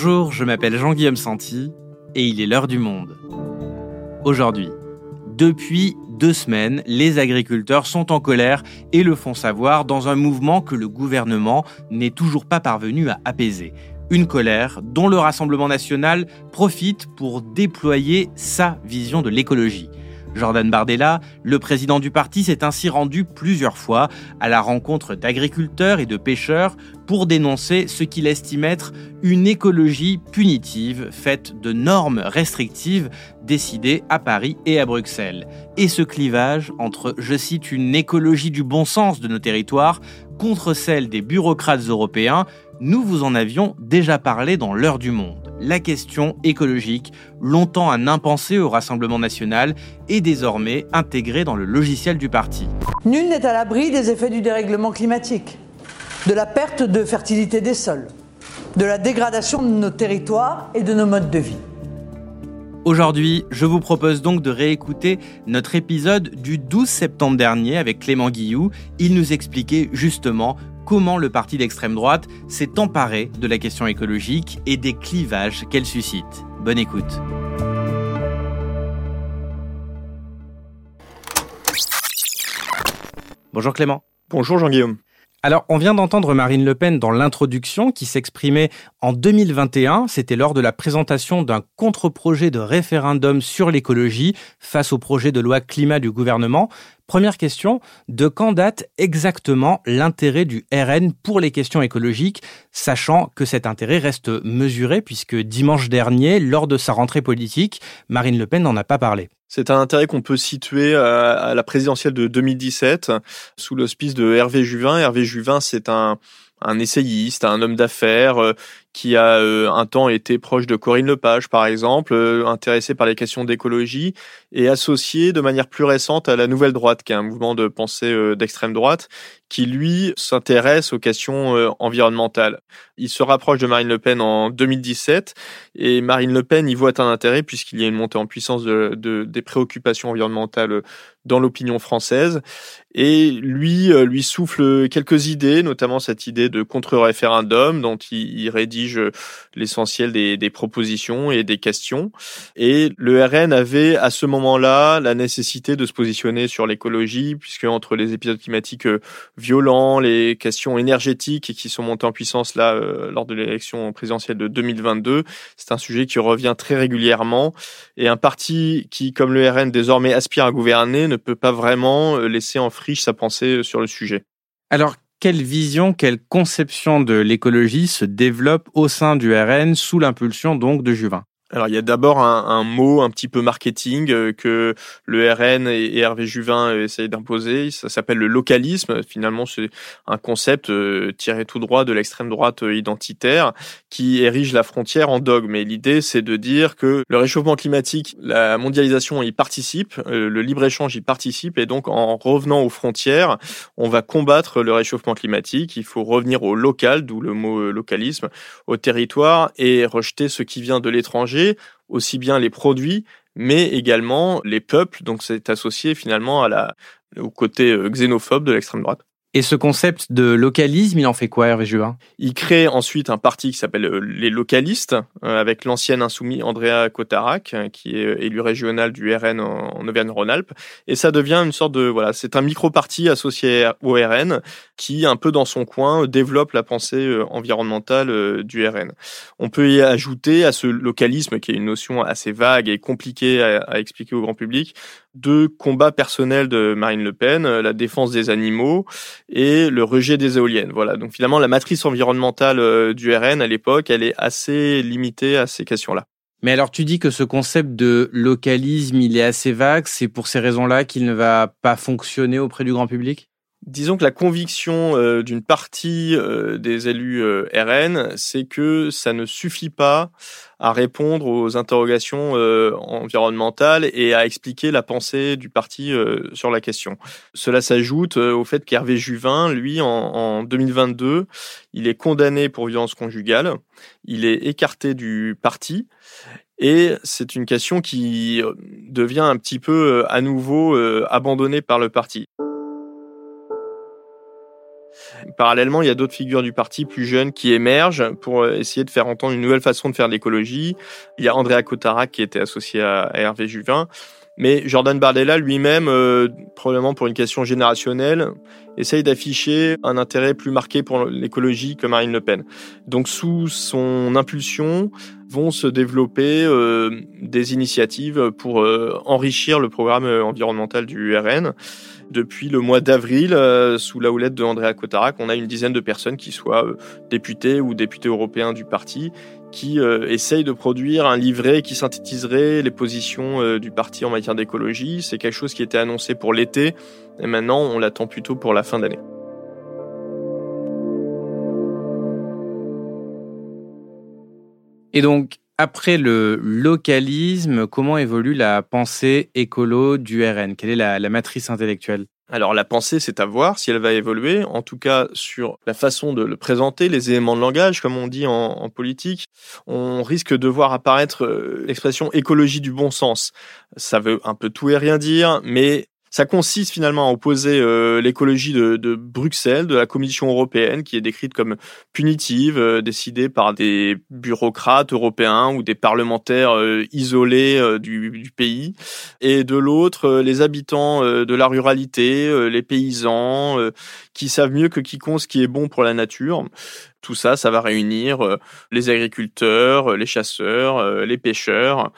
Bonjour, je m'appelle Jean-Guillaume Santi et il est l'heure du monde. Aujourd'hui, depuis deux semaines, les agriculteurs sont en colère et le font savoir dans un mouvement que le gouvernement n'est toujours pas parvenu à apaiser. Une colère dont le Rassemblement national profite pour déployer sa vision de l'écologie. Jordan Bardella, le président du parti, s'est ainsi rendu plusieurs fois à la rencontre d'agriculteurs et de pêcheurs pour dénoncer ce qu'il estime être une écologie punitive faite de normes restrictives décidées à Paris et à Bruxelles. Et ce clivage entre, je cite, une écologie du bon sens de nos territoires contre celle des bureaucrates européens, nous vous en avions déjà parlé dans l'heure du monde la question écologique, longtemps un impensé au Rassemblement national, est désormais intégrée dans le logiciel du parti. Nul n'est à l'abri des effets du dérèglement climatique, de la perte de fertilité des sols, de la dégradation de nos territoires et de nos modes de vie. Aujourd'hui, je vous propose donc de réécouter notre épisode du 12 septembre dernier avec Clément Guillou. Il nous expliquait justement comment le parti d'extrême droite s'est emparé de la question écologique et des clivages qu'elle suscite. Bonne écoute. Bonjour Clément. Bonjour Jean-Guillaume. Alors, on vient d'entendre Marine Le Pen dans l'introduction qui s'exprimait en 2021. C'était lors de la présentation d'un contre-projet de référendum sur l'écologie face au projet de loi climat du gouvernement. Première question, de quand date exactement l'intérêt du RN pour les questions écologiques, sachant que cet intérêt reste mesuré puisque dimanche dernier, lors de sa rentrée politique, Marine Le Pen n'en a pas parlé. C'est un intérêt qu'on peut situer à la présidentielle de 2017 sous l'hospice de Hervé Juvin. Hervé Juvin, c'est un, un essayiste, un homme d'affaires euh, qui a euh, un temps été proche de Corinne Lepage, par exemple, euh, intéressé par les questions d'écologie et associé de manière plus récente à la Nouvelle Droite, qui est un mouvement de pensée euh, d'extrême droite, qui lui s'intéresse aux questions environnementales. Il se rapproche de Marine Le Pen en 2017 et Marine Le Pen y voit un intérêt puisqu'il y a une montée en puissance de, de des préoccupations environnementales dans l'opinion française et lui lui souffle quelques idées, notamment cette idée de contre-référendum dont il, il rédige l'essentiel des, propositions et des questions. Et le RN avait à ce moment-là la nécessité de se positionner sur l'écologie, puisque entre les épisodes climatiques euh, violents, les questions énergétiques qui sont montées en puissance là euh, lors de l'élection présidentielle de 2022, c'est un sujet qui revient très régulièrement. Et un parti qui, comme le RN, désormais aspire à gouverner, ne peut pas vraiment euh, laisser en friche sa pensée sur le sujet. Alors, quelle vision, quelle conception de l'écologie se développe au sein du RN sous l'impulsion donc de Juvin? Alors il y a d'abord un, mot un petit peu marketing euh, que le RN et, Hervé Juvin euh, essayent d'imposer. Ça s'appelle le localisme. Finalement, c'est un concept euh, tiré tout droit de l'extrême droite identitaire qui érige la frontière en dogme. Mais l'idée, c'est de dire que le réchauffement climatique, la mondialisation y participe, le libre-échange y participe, et donc en revenant aux frontières, on va combattre le réchauffement climatique. Il faut revenir au local, d'où le mot localisme, au territoire, et rejeter ce qui vient de l'étranger aussi bien les produits, mais également les peuples. Donc c'est associé finalement au côté euh, xénophobe de l'extrême droite. Et ce concept de localisme, il en fait quoi, Hervé Juvin? Il crée ensuite un parti qui s'appelle euh, les localistes, euh, avec l'ancien insoumis Andrea Cotarac, euh, qui est élu régional du RN en Auvergne-Rhône-Alpes. Et ça devient une sorte de... Voilà, c'est un micro-parti associé au RN qui, un peu dans son coin, développe la pensée environnementale du RN. On peut y ajouter à ce localisme, qui est une notion assez vague et compliquée à expliquer au grand public, deux combats personnels de Marine Le Pen, la défense des animaux et le rejet des éoliennes. Voilà. Donc finalement, la matrice environnementale euh, du RN à l'époque, elle est assez limitée à ces questions-là. Mais alors tu dis que ce concept de localisme, il est assez vague, c'est pour ces raisons-là qu'il ne va pas fonctionner auprès du grand public? Disons que la conviction euh, d'une partie euh, des élus euh, RN, c'est que ça ne suffit pas à répondre aux interrogations environnementales et à expliquer la pensée du parti sur la question. Cela s'ajoute au fait qu'Hervé Juvin, lui, en, en 2022, il est condamné pour violence conjugale, il est écarté du parti et c'est une question qui devient un petit peu à nouveau abandonnée par le parti. Parallèlement, il y a d'autres figures du parti plus jeunes qui émergent pour essayer de faire entendre une nouvelle façon de faire de l'écologie. Il y a Andrea Cotarac qui était associé à Hervé Juvin. Mais Jordan Bardella lui-même, euh, probablement pour une question générationnelle, essaye d'afficher un intérêt plus marqué pour l'écologie que Marine Le Pen. Donc sous son impulsion vont se développer euh, des initiatives pour euh, enrichir le programme environnemental du RN. Depuis le mois d'avril, sous la houlette de Andrea Cotarac, on a une dizaine de personnes qui soient députés ou députés européens du parti qui euh, essaye de produire un livret qui synthétiserait les positions euh, du parti en matière d'écologie. C'est quelque chose qui était annoncé pour l'été et maintenant on l'attend plutôt pour la fin d'année. Et donc, après le localisme, comment évolue la pensée écolo du RN Quelle est la matrice intellectuelle? Alors la pensée, c'est à voir si elle va évoluer, en tout cas sur la façon de le présenter, les éléments de langage, comme on dit en, politique. On risque de voir apparaître euh, l'expression écologie du bon sens. Ça veut un peu tout et rien dire, mais ça consiste finalement à opposer euh, l'écologie de, de, Bruxelles, de la Commission européenne, qui est décrite comme punitive, euh, décidée par des bureaucrates européens ou des parlementaires euh, isolés du, du, pays, et de l'autre les habitants de la ruralité, les paysans, qui savent mieux que quiconque ce qui est bon pour la nature. Tout ça, ça va réunir les agriculteurs, les chasseurs, les pêcheurs,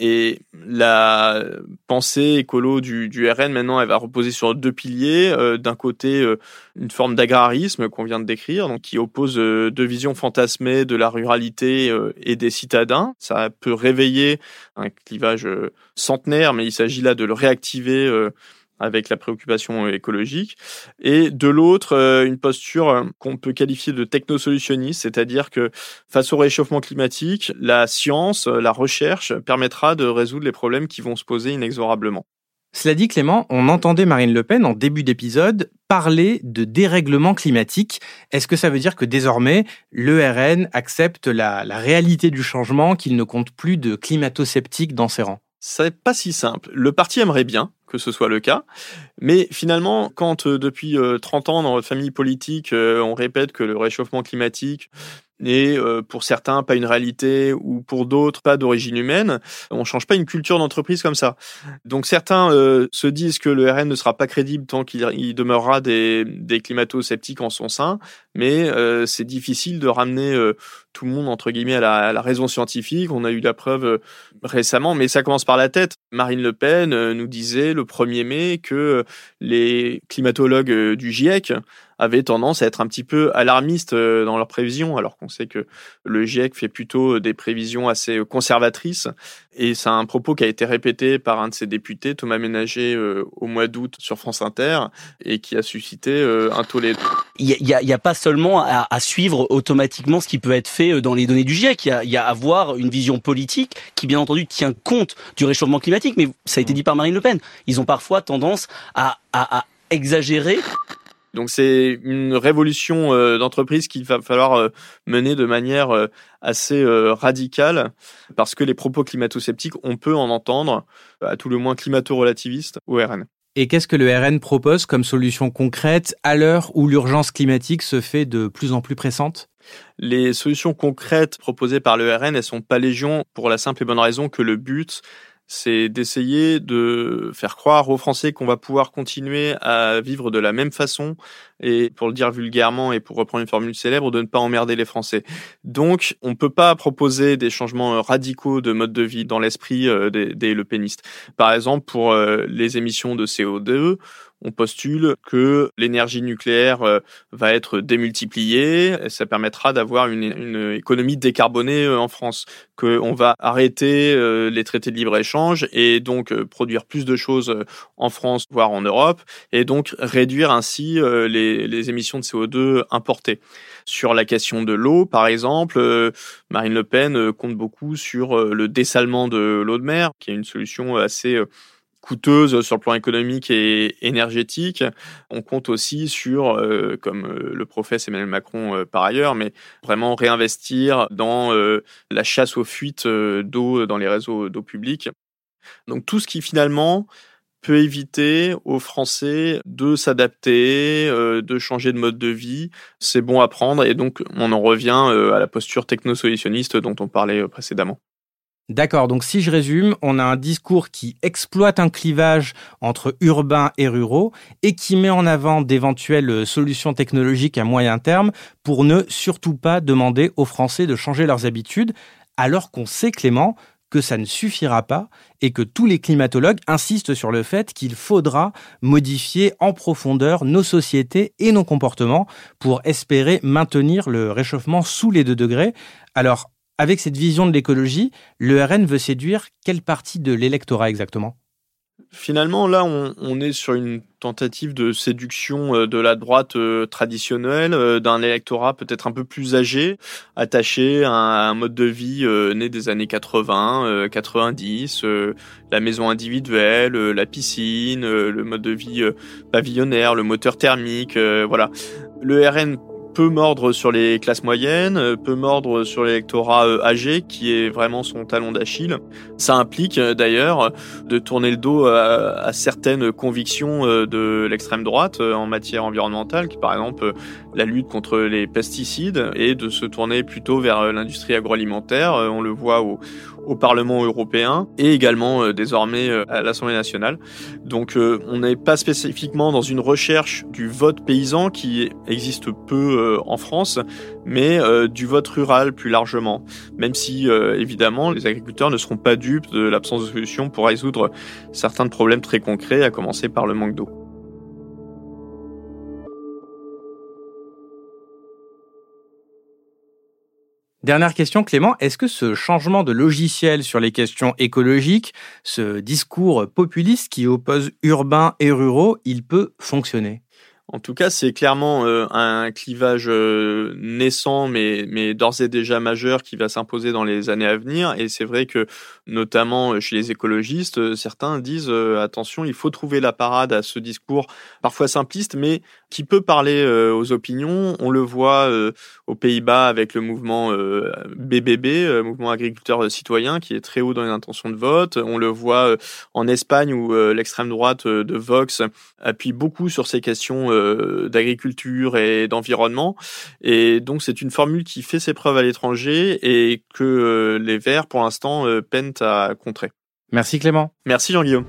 et la pensée écolo du, du, RN, maintenant, elle va reposer sur deux piliers. Euh, d'un côté, euh, une forme d'agrarisme qu'on vient de décrire, donc qui oppose euh, deux visions fantasmées de la ruralité et des citadins. Ça peut réveiller un clivage centenaire, mais il s'agit là de le réactiver avec la préoccupation écologique, et de l'autre, euh, une posture euh, qu'on peut qualifier de technosolutionniste, c'est-à-dire que face au réchauffement climatique, la science, la recherche permettra de résoudre les problèmes qui vont se poser inexorablement. Cela dit, Clément, on entendait Marine Le Pen en début d'épisode parler de dérèglement climatique. Est-ce que ça veut dire que désormais, l'ERN accepte la, la réalité du changement, qu'il ne compte plus de climato-sceptiques dans ses rangs? C'est pas si simple. Le parti aimerait bien, que ce soit le cas. Mais finalement, quand euh, depuis 30 euh, ans dans votre famille politique, euh, on répète que le réchauffement climatique n'est pour certains pas une réalité ou pour d'autres pas d'origine humaine, on change pas une culture d'entreprise comme ça. Donc certains se disent que le RN ne sera pas crédible tant qu'il demeurera des, des climato-sceptiques en son sein, mais c'est difficile de ramener tout le monde entre guillemets à la, à la, raison scientifique. On a eu la preuve récemment, mais ça commence par la tête. Marine Le Pen nous disait le 1er mai que les climatologues euh, du GIEC avaient tendance à être un petit peu alarmistes euh, dans leurs prévisions, alors qu'on sait que le GIEC fait plutôt des prévisions assez conservatrices. Et c'est un propos qui a été répété par un de ses députés, Thomas Ménager, euh, au mois d'août sur France Inter, et qui a suscité un tollé. Il n'y a, a, pas seulement à, à, suivre automatiquement ce qui peut être fait dans les données du GIEC, il y a, il y a à avoir une vision politique qui, bien entendu, tient compte du réchauffement climatique, mais ça a été dit par Marine Le Pen. Ils ont parfois tendance à, à, à exagérer. Donc c'est une révolution euh, d'entreprise qu'il va falloir euh, mener de manière euh, assez radicale. Parce que les propos climato-sceptiques, on peut en entendre, à tout le moins climato-relativistes, au RN. Et qu'est-ce que le RN propose comme solution concrète à l'heure où l'urgence climatique se fait de plus en plus pressante? Les solutions concrètes proposées par le RN, elles sont pas légion pour la simple et bonne raison que le but, c'est d'essayer de faire croire aux Français qu'on va pouvoir continuer à vivre de la même façon et pour le dire vulgairement et pour reprendre une formule célèbre, de ne pas emmerder les Français. Donc, on ne peut pas proposer des changements radicaux de mode de vie dans l'esprit euh, des, des Le Par exemple, pour euh, les émissions de CO2, on postule que l'énergie nucléaire euh, va être démultipliée. Et ça permettra d'avoir une, économie décarbonée euh, en France. Qu'on va arrêter euh, les traités de libre-échange et donc produire plus de choses en France, voire en Europe, et donc réduire ainsi les, les émissions de CO2 importées. Sur la question de l'eau, par exemple, Marine Le Pen compte beaucoup sur le dessalement de l'eau de mer, qui est une solution assez coûteuse sur le plan économique et énergétique. On compte aussi sur, euh, comme euh, le professe Emmanuel Macron euh, par ailleurs, mais vraiment réinvestir dans la chasse aux fuites d'eau dans les réseaux d'eau publique. Donc tout ce qui finalement peut éviter aux Français de s'adapter, euh, de changer de mode de vie. C'est bon à prendre et donc on en revient à la posture technosolutionniste dont on parlait précédemment. D'accord, donc si je résume, on a un discours qui exploite un clivage entre urbains et ruraux et qui met en avant d'éventuelles solutions technologiques à moyen terme pour ne surtout pas demander aux Français de changer leurs habitudes, alors qu'on sait, Clément, que ça ne suffira pas et que tous les climatologues insistent sur le fait qu'il faudra modifier en profondeur nos sociétés et nos comportements pour espérer maintenir le réchauffement sous les 2 degrés. Alors, avec cette vision de l'écologie, le RN veut séduire quelle partie de l'électorat exactement? Finalement, là, on, est sur une tentative de séduction euh, de la droite euh, traditionnelle, euh, d'un électorat peut-être un peu plus âgé, attaché à un mode de vie né des années 80, 90, la maison individuelle, la piscine, le mode de vie pavillonnaire, le moteur thermique, voilà. Le RN peut mordre sur les classes moyennes, euh, peut mordre sur l'électorat euh, âgé, qui est vraiment son talon d'Achille. Ça implique euh, d'ailleurs de tourner le dos à, certaines convictions de l'extrême droite en matière environnementale, qui par exemple la lutte contre les pesticides, et de se tourner plutôt vers l'industrie agroalimentaire. On le voit au, au Parlement européen et également euh, désormais euh, à l'Assemblée nationale. Donc euh, on n'est pas spécifiquement dans une recherche du vote paysan qui existe peu en France, mais du vote rural plus largement. Même si évidemment les agriculteurs ne seront pas dupes de l'absence de solution pour résoudre certains problèmes très concrets, à commencer par le manque d'eau. Dernière question, Clément, est-ce que ce changement de logiciel sur les questions écologiques, ce discours populiste qui oppose urbains et ruraux, il peut fonctionner? En tout cas, c'est clairement euh, un clivage euh, naissant, mais, mais d'ores et déjà majeur, qui va s'imposer dans les années à venir. Et c'est vrai que, notamment euh, chez les écologistes, certains disent attention, il faut trouver la parade à ce discours parfois simpliste, mais qui peut parler aux opinions. On le voit aux Pays-Bas avec le mouvement BBB, mouvement agriculteur citoyen, qui est très haut dans les intentions de vote. On le voit en Espagne où l'extrême droite de Vox appuie beaucoup sur ces questions euh, d'agriculture et d'environnement. Et donc c'est une formule qui fait ses preuves à l'étranger et que euh, les Verts, pour l'instant, euh, peinent à contrer. Merci Clément. Merci Jean-Guillaume.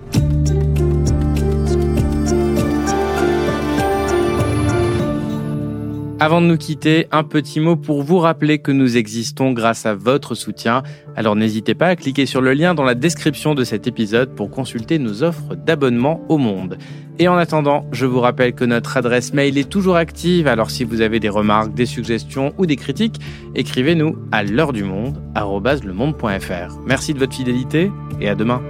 Avant de nous quitter, un petit mot pour vous rappeler que nous existons grâce à votre soutien. Alors n'hésitez pas à cliquer sur le lien dans la description de cet épisode pour consulter nos offres d'abonnement au monde. Et en attendant, je vous rappelle que notre adresse mail est toujours active, alors si vous avez des remarques, des suggestions ou des critiques, écrivez-nous à l'heure du monde, Merci de votre fidélité et à demain.